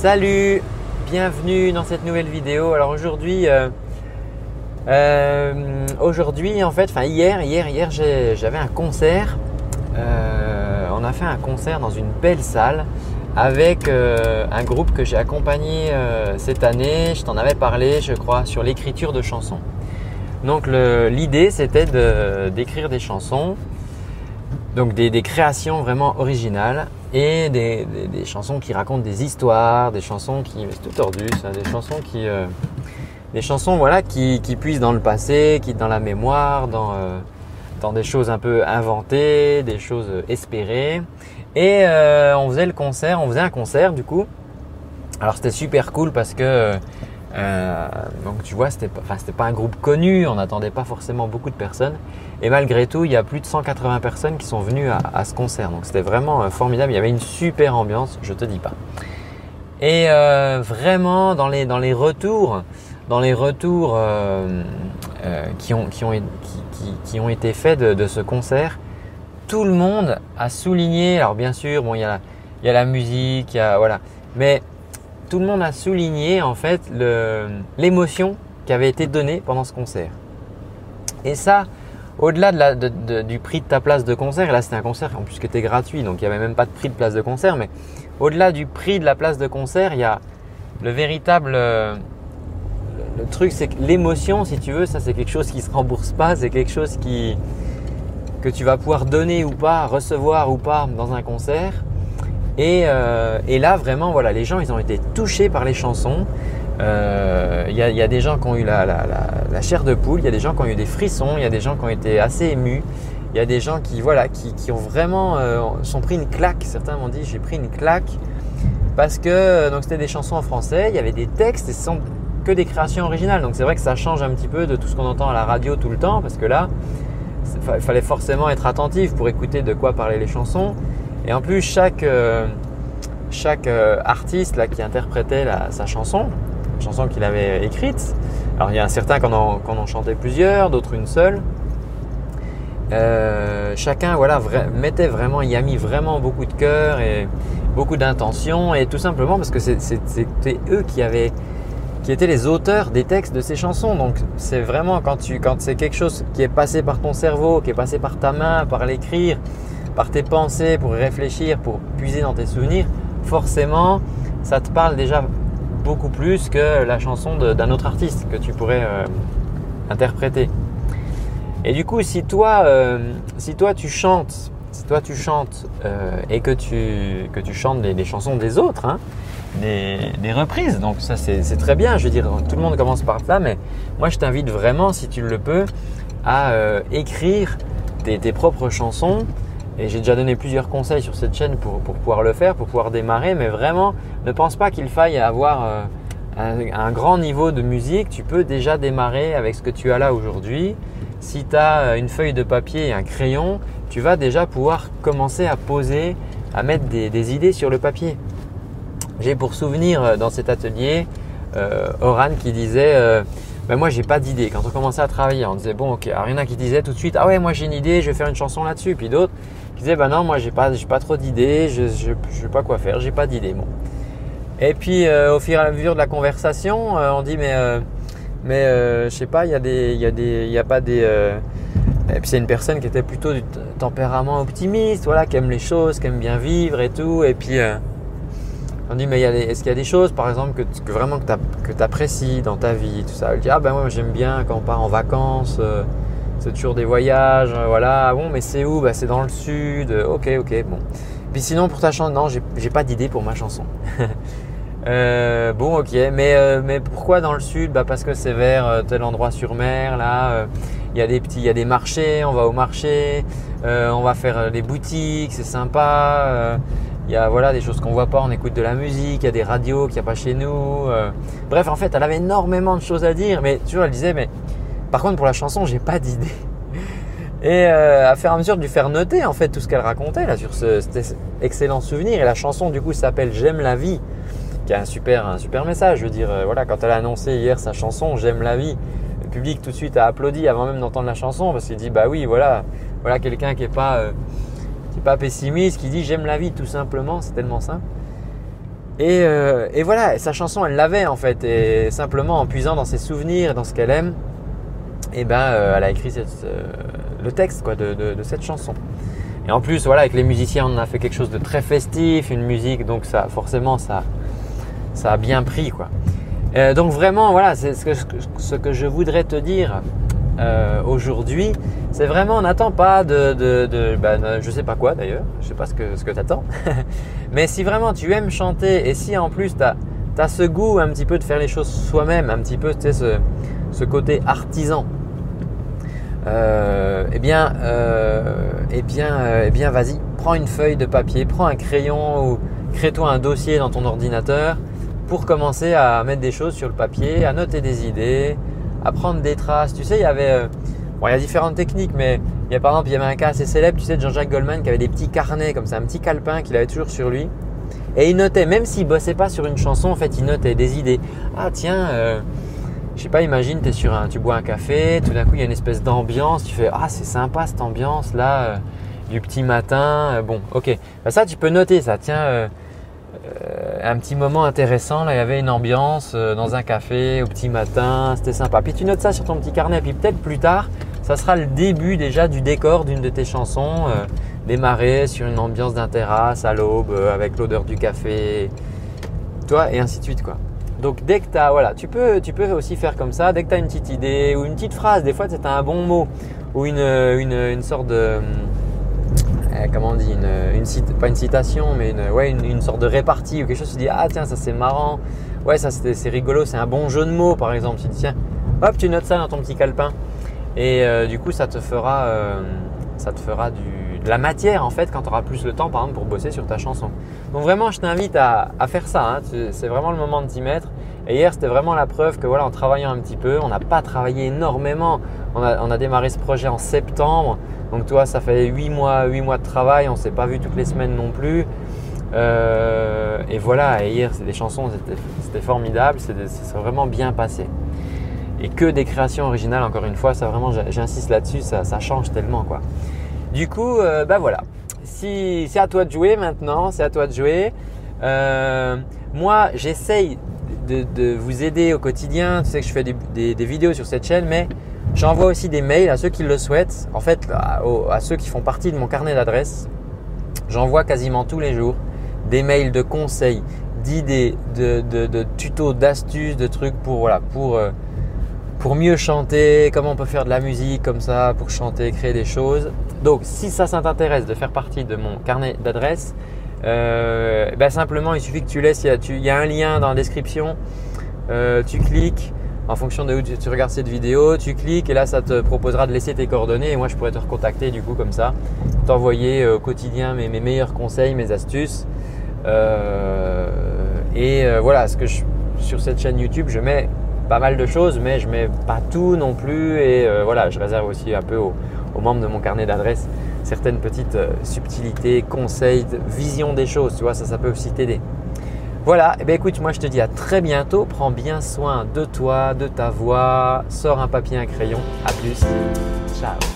Salut, bienvenue dans cette nouvelle vidéo. Alors aujourd'hui, euh, euh, aujourd'hui en fait, enfin hier, hier, hier, j'avais un concert. Euh, on a fait un concert dans une belle salle avec un groupe que j'ai accompagné cette année. Je t'en avais parlé, je crois, sur l'écriture de chansons. Donc l'idée, c'était d'écrire des chansons, donc des, créations vraiment originales et des, chansons qui racontent des histoires, des chansons qui, c'est tout tordu ça, des chansons qui, euh, des chansons voilà qui, qui, puissent dans le passé, qui dans la mémoire, dans, euh, dans des choses un peu inventées, des choses espérées. Et euh, on faisait le concert, on faisait un concert du coup. Alors c'était super cool parce que euh, donc tu vois, c'était pas, pas un groupe connu, on n'attendait pas forcément beaucoup de personnes. Et malgré tout, il y a plus de 180 personnes qui sont venues à, ce concert. Donc c'était vraiment euh, formidable. Il y avait une super ambiance, je te dis pas. Et euh, vraiment dans les, dans les retours, dans les retours qui, ont, qui, ont, été faits de, ce concert, tout le monde a souligné. Alors bien sûr, bon, il y a, la musique, voilà, mais tout le monde a souligné en fait l'émotion qui avait été donnée pendant ce concert. Et ça, au-delà de du prix de ta place de concert, là c'était un concert en plus qui était gratuit, donc il n'y avait même pas de prix de place de concert, mais au-delà du prix de la place de concert, il y a le véritable le truc, c'est que l'émotion, si tu veux, ça c'est quelque chose qui se rembourse pas, c'est quelque chose que tu vas pouvoir donner ou pas, recevoir ou pas dans un concert. Euh, et, là, vraiment, voilà, les gens, ils ont été touchés par les chansons. Il euh, y, a des gens qui ont eu la, chair de poule, il y a des gens qui ont eu des frissons, il y a des gens qui ont été assez émus, il y a des gens qui, voilà, qui, ont vraiment euh, sont pris une claque. Certains m'ont dit j'ai pris une claque parce que c'était des chansons en français, il y avait des textes et ce sont que des créations originales. Donc c'est vrai que ça change un petit peu de tout ce qu'on entend à la radio tout le temps parce que là, il fallait forcément être attentif pour écouter de quoi parlaient les chansons. Et en plus, chaque, euh, chaque euh, artiste là, qui interprétait sa chanson, chanson qu'il avait écrite, alors il y a certains qui en ont, chanté plusieurs, d'autres une seule. Euh, chacun voilà, mettait vraiment, y a mis vraiment beaucoup de cœur et beaucoup d'intention et tout simplement parce que c'était eux qui avaient qui étaient les auteurs des textes de ces chansons. Donc c'est vraiment quand quand c'est quelque chose qui est passé par ton cerveau, qui est passé par ta main, par l'écrire, par tes pensées, pour réfléchir, pour puiser dans tes souvenirs, forcément, ça te parle déjà beaucoup plus que la chanson d'un autre artiste que tu pourrais euh, interpréter. Et du coup, si toi, euh, si toi tu chantes, si toi tu chantes euh, et que tu, que tu chantes des, chansons des autres, hein, des, reprises, donc ça c'est très bien. Je veux dire, tout le monde commence par là, mais moi je t'invite vraiment, si tu le peux, à écrire tes propres chansons et j'ai déjà donné plusieurs conseils sur cette chaîne pour, pouvoir le faire, pour pouvoir démarrer. Mais vraiment, ne pense pas qu'il faille avoir euh, un, grand niveau de musique. Tu peux déjà démarrer avec ce que tu as là aujourd'hui. Si tu as euh, une feuille de papier et un crayon, tu vas déjà pouvoir commencer à poser, à mettre des, idées sur le papier. J'ai pour souvenir euh, dans cet atelier Oran qui disait ben moi j'ai pas d'idée. Quand on commençait à travailler, on disait bon ok, alors il y en a qui disaient tout de suite ah ouais moi j'ai une idée, je vais faire une chanson là-dessus. Puis d'autres disait bah non moi j'ai pas pas trop d'idées, je, je, sais pas quoi faire, j'ai pas d'idées bon. Et puis euh, au fur et à mesure de la conversation, euh, on dit mais euh, mais je sais pas, il y a des il y a des il y a pas des et puis c'est une personne qui était plutôt du tempérament optimiste, voilà, qui aime les choses, qui aime bien vivre et tout. Et puis on dit mais est-ce qu'il y a des choses par exemple que, que vraiment que tu apprécies dans ta vie, tout ça? Elle dit ah ben moi j'aime bien quand on part en vacances c'est toujours des voyages, euh, voilà. Ah bon, mais c'est où? Bah, C'est dans le sud. Euh, ok, ok, bon. Puis sinon, pour ta chanson, non, j'ai pas d'idée pour ma chanson. euh, bon, ok, mais, mais pourquoi dans le sud? Bah, Parce que c'est vers tel endroit sur mer, là. Il y a des petits, il y a des marchés, on va au marché, on va faire des boutiques, c'est sympa. Il y a voilà, des choses qu'on voit pas, on écoute de la musique, il y a des radios qu'il n'y a pas chez nous. bref, en fait, elle avait énormément de choses à dire, mais tu vois, elle disait, mais par contre, pour la chanson, j'ai pas d'idée. Et euh, à faire à mesure de lui faire noter en fait tout ce qu'elle racontait là sur ce, cet excellent souvenir. Et la chanson du coup s'appelle J'aime la vie, qui a un super, super message. Je veux dire, euh, voilà, quand elle a annoncé hier sa chanson J'aime la vie, le public tout de suite a applaudi avant même d'entendre la chanson parce qu'il dit bah oui, voilà, voilà quelqu'un qui est pas, euh, qui est pas pessimiste, qui dit J'aime la vie tout simplement, c'est tellement simple. Et, euh, et voilà, sa chanson, elle l'avait en fait. Et simplement en puisant dans ses souvenirs, dans ce qu'elle aime, et eh ben, euh, elle a écrit le texte quoi, de, de, cette chanson. Et en plus, voilà, avec les musiciens, on a fait quelque chose de très festif, une musique, donc ça, forcément, ça, ça a bien pris quoi. donc vraiment, voilà, c'est ce que, ce que je voudrais te dire euh, aujourd'hui, c'est vraiment, on n'attend pas de, ben, je sais pas quoi d'ailleurs, je sais pas ce que, ce que tu attends, mais si vraiment tu aimes chanter et si en plus tu as, ce goût un petit peu de faire les choses soi-même, un petit peu tu ce côté artisan, euh, eh bien, euh, eh bien, euh, eh bien vas-y, prends une feuille de papier, prends un crayon ou crée-toi un dossier dans ton ordinateur pour commencer à mettre des choses sur le papier, à noter des idées, à prendre des traces. Tu sais, il y avait, euh, bon, il y a différentes techniques, mais il y a par exemple, il y avait un cas assez célèbre, tu sais, de Jean-Jacques Goldman qui avait des petits carnets comme ça, un petit calepin qu'il avait toujours sur lui. Et il notait, même s'il bossait pas sur une chanson, en fait, il notait des idées. Ah tiens, euh, je sais pas, imagine, es sur un, tu bois un café, tout d'un coup il y a une espèce d'ambiance, tu fais ah c'est sympa cette ambiance là, euh, du petit matin. Bon, ok, bah, ça tu peux noter ça. Tiens, un petit moment intéressant. Là, il y avait une ambiance euh, dans un café au petit matin. C'était sympa. Puis tu notes ça sur ton petit carnet. Puis peut-être plus tard, ça sera le début déjà du décor d'une de tes chansons. Euh, démarrer sur une ambiance d'un à l'aube avec l'odeur du café. Toi, et ainsi de suite. quoi. Donc dès que tu voilà, tu peux, tu peux aussi faire comme ça. Dès que tu as une petite idée ou une petite phrase, des fois c'est un bon mot ou une, sorte de euh, comment on dit, une, pas une citation, mais une, ouais, une, sorte de répartie ou quelque chose, tu dis ah tiens ça c'est marrant, ouais ça c'est rigolo, c'est un bon jeu de mots par exemple, tu dis tiens, hop tu notes ça dans ton petit calepin et euh, du coup ça te fera, euh, ça te fera du, de la matière en fait quand tu auras plus le temps par exemple pour bosser sur ta chanson. Donc vraiment je t'invite à, à, faire ça, hein. c'est vraiment le moment de t'y mettre. Et hier c'était vraiment la preuve que voilà en travaillant un petit peu, on n'a pas travaillé énormément, on a, on a démarré ce projet en septembre. Donc toi, ça fait 8 mois, 8 mois de travail, on ne s'est pas vu toutes les semaines non plus. Euh, et voilà, hier, c'est des chansons, c'était formidable, c'est vraiment bien passé. Et que des créations originales, encore une fois, ça vraiment, j'insiste là-dessus, ça, change tellement quoi. Du coup, euh, bah voilà. Si c'est à toi de jouer maintenant, c'est à toi de jouer. Euh, moi, j'essaye de, vous aider au quotidien. Tu sais que je fais des vidéos sur cette chaîne, mais J'envoie aussi des mails à ceux qui le souhaitent, en fait à, ceux qui font partie de mon carnet d'adresses. J'envoie quasiment tous les jours des mails de conseils, d'idées, de, tutos, d'astuces, de trucs pour, voilà, pour, euh, pour mieux chanter, comment on peut faire de la musique comme ça, pour chanter, créer des choses. Donc si ça, ça t'intéresse de faire partie de mon carnet d'adresses, euh, ben simplement il suffit que tu laisses, il y, a, un lien dans la description, euh, tu cliques, en fonction de où tu, regardes cette vidéo, tu cliques et là ça te proposera de laisser tes coordonnées et moi je pourrais te recontacter du coup comme ça, t'envoyer euh, au quotidien mes, meilleurs conseils, mes astuces. Euh, et euh, voilà, ce que sur cette chaîne YouTube, je mets pas mal de choses, mais je mets pas tout non plus. Et voilà, je réserve aussi un peu aux, membres de mon carnet d'adresses certaines petites subtilités, conseils, vision des choses. Tu vois, ça, ça peut aussi t'aider. Voilà, et eh bien écoute, moi je te dis à très bientôt. Prends bien soin de toi, de ta voix. Sors un papier, un crayon. À plus. Ciao.